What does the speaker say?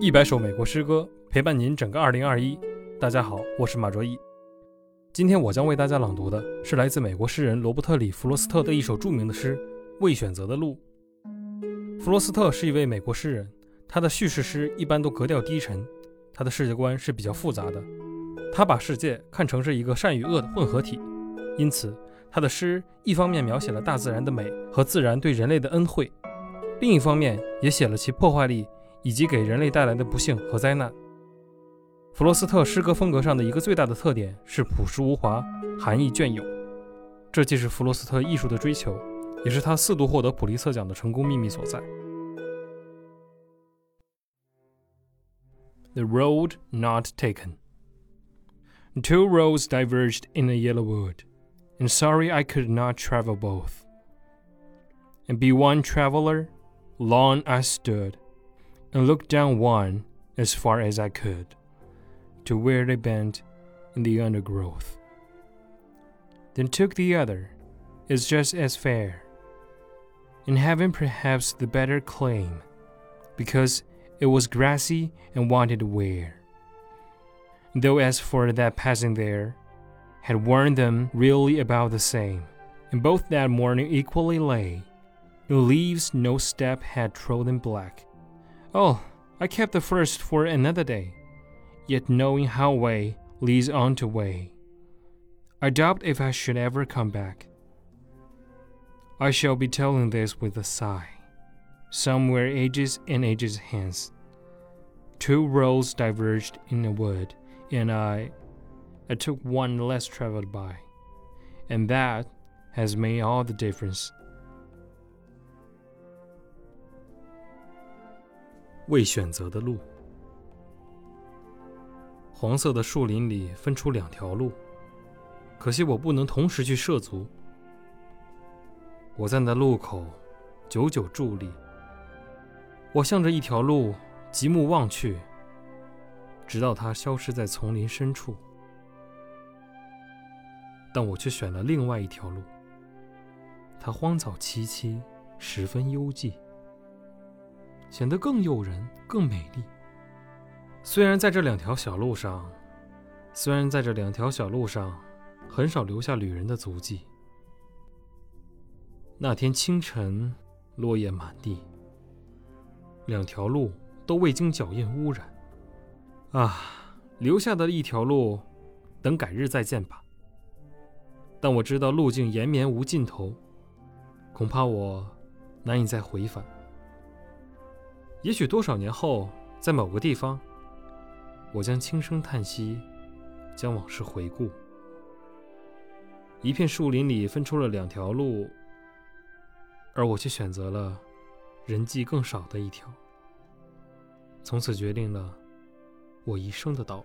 一百首美国诗歌陪伴您整个二零二一。大家好，我是马卓毅。今天我将为大家朗读的是来自美国诗人罗伯特里·弗罗斯特的一首著名的诗《未选择的路》。弗罗斯特是一位美国诗人，他的叙事诗一般都格调低沉，他的世界观是比较复杂的。他把世界看成是一个善与恶的混合体，因此他的诗一方面描写了大自然的美和自然对人类的恩惠，另一方面也写了其破坏力。以及给人类带来的不幸和灾难。弗罗斯特诗歌风格上的一个最大的特点是朴实无华、含义隽永，这既是弗罗斯特艺术的追求，也是他四度获得普利策奖的成功秘密所在。The road not taken. Two roads diverged in a yellow wood, and sorry I could not travel both. And be one traveler, long I stood and looked down one as far as I could to where they bent in the undergrowth. Then took the other as just as fair, and having perhaps the better claim, because it was grassy and wanted wear. Though as for that passing there, had worn them really about the same, and both that morning equally lay, no leaves, no step had trodden black, Oh, I kept the first for another day, yet knowing how way leads on to way. I doubt if I should ever come back. I shall be telling this with a sigh. Somewhere ages and ages hence, two roads diverged in a wood, and I, I took one less traveled by, and that has made all the difference. 未选择的路，黄色的树林里分出两条路，可惜我不能同时去涉足。我在那路口久久伫立，我向着一条路极目望去，直到它消失在丛林深处。但我却选了另外一条路，它荒草萋萋，十分幽寂。显得更诱人、更美丽。虽然在这两条小路上，虽然在这两条小路上，很少留下旅人的足迹。那天清晨，落叶满地，两条路都未经脚印污染。啊，留下的一条路，等改日再见吧。但我知道路径延绵无尽头，恐怕我难以再回返。也许多少年后，在某个地方，我将轻声叹息，将往事回顾。一片树林里分出了两条路，而我却选择了人迹更少的一条，从此决定了我一生的道路。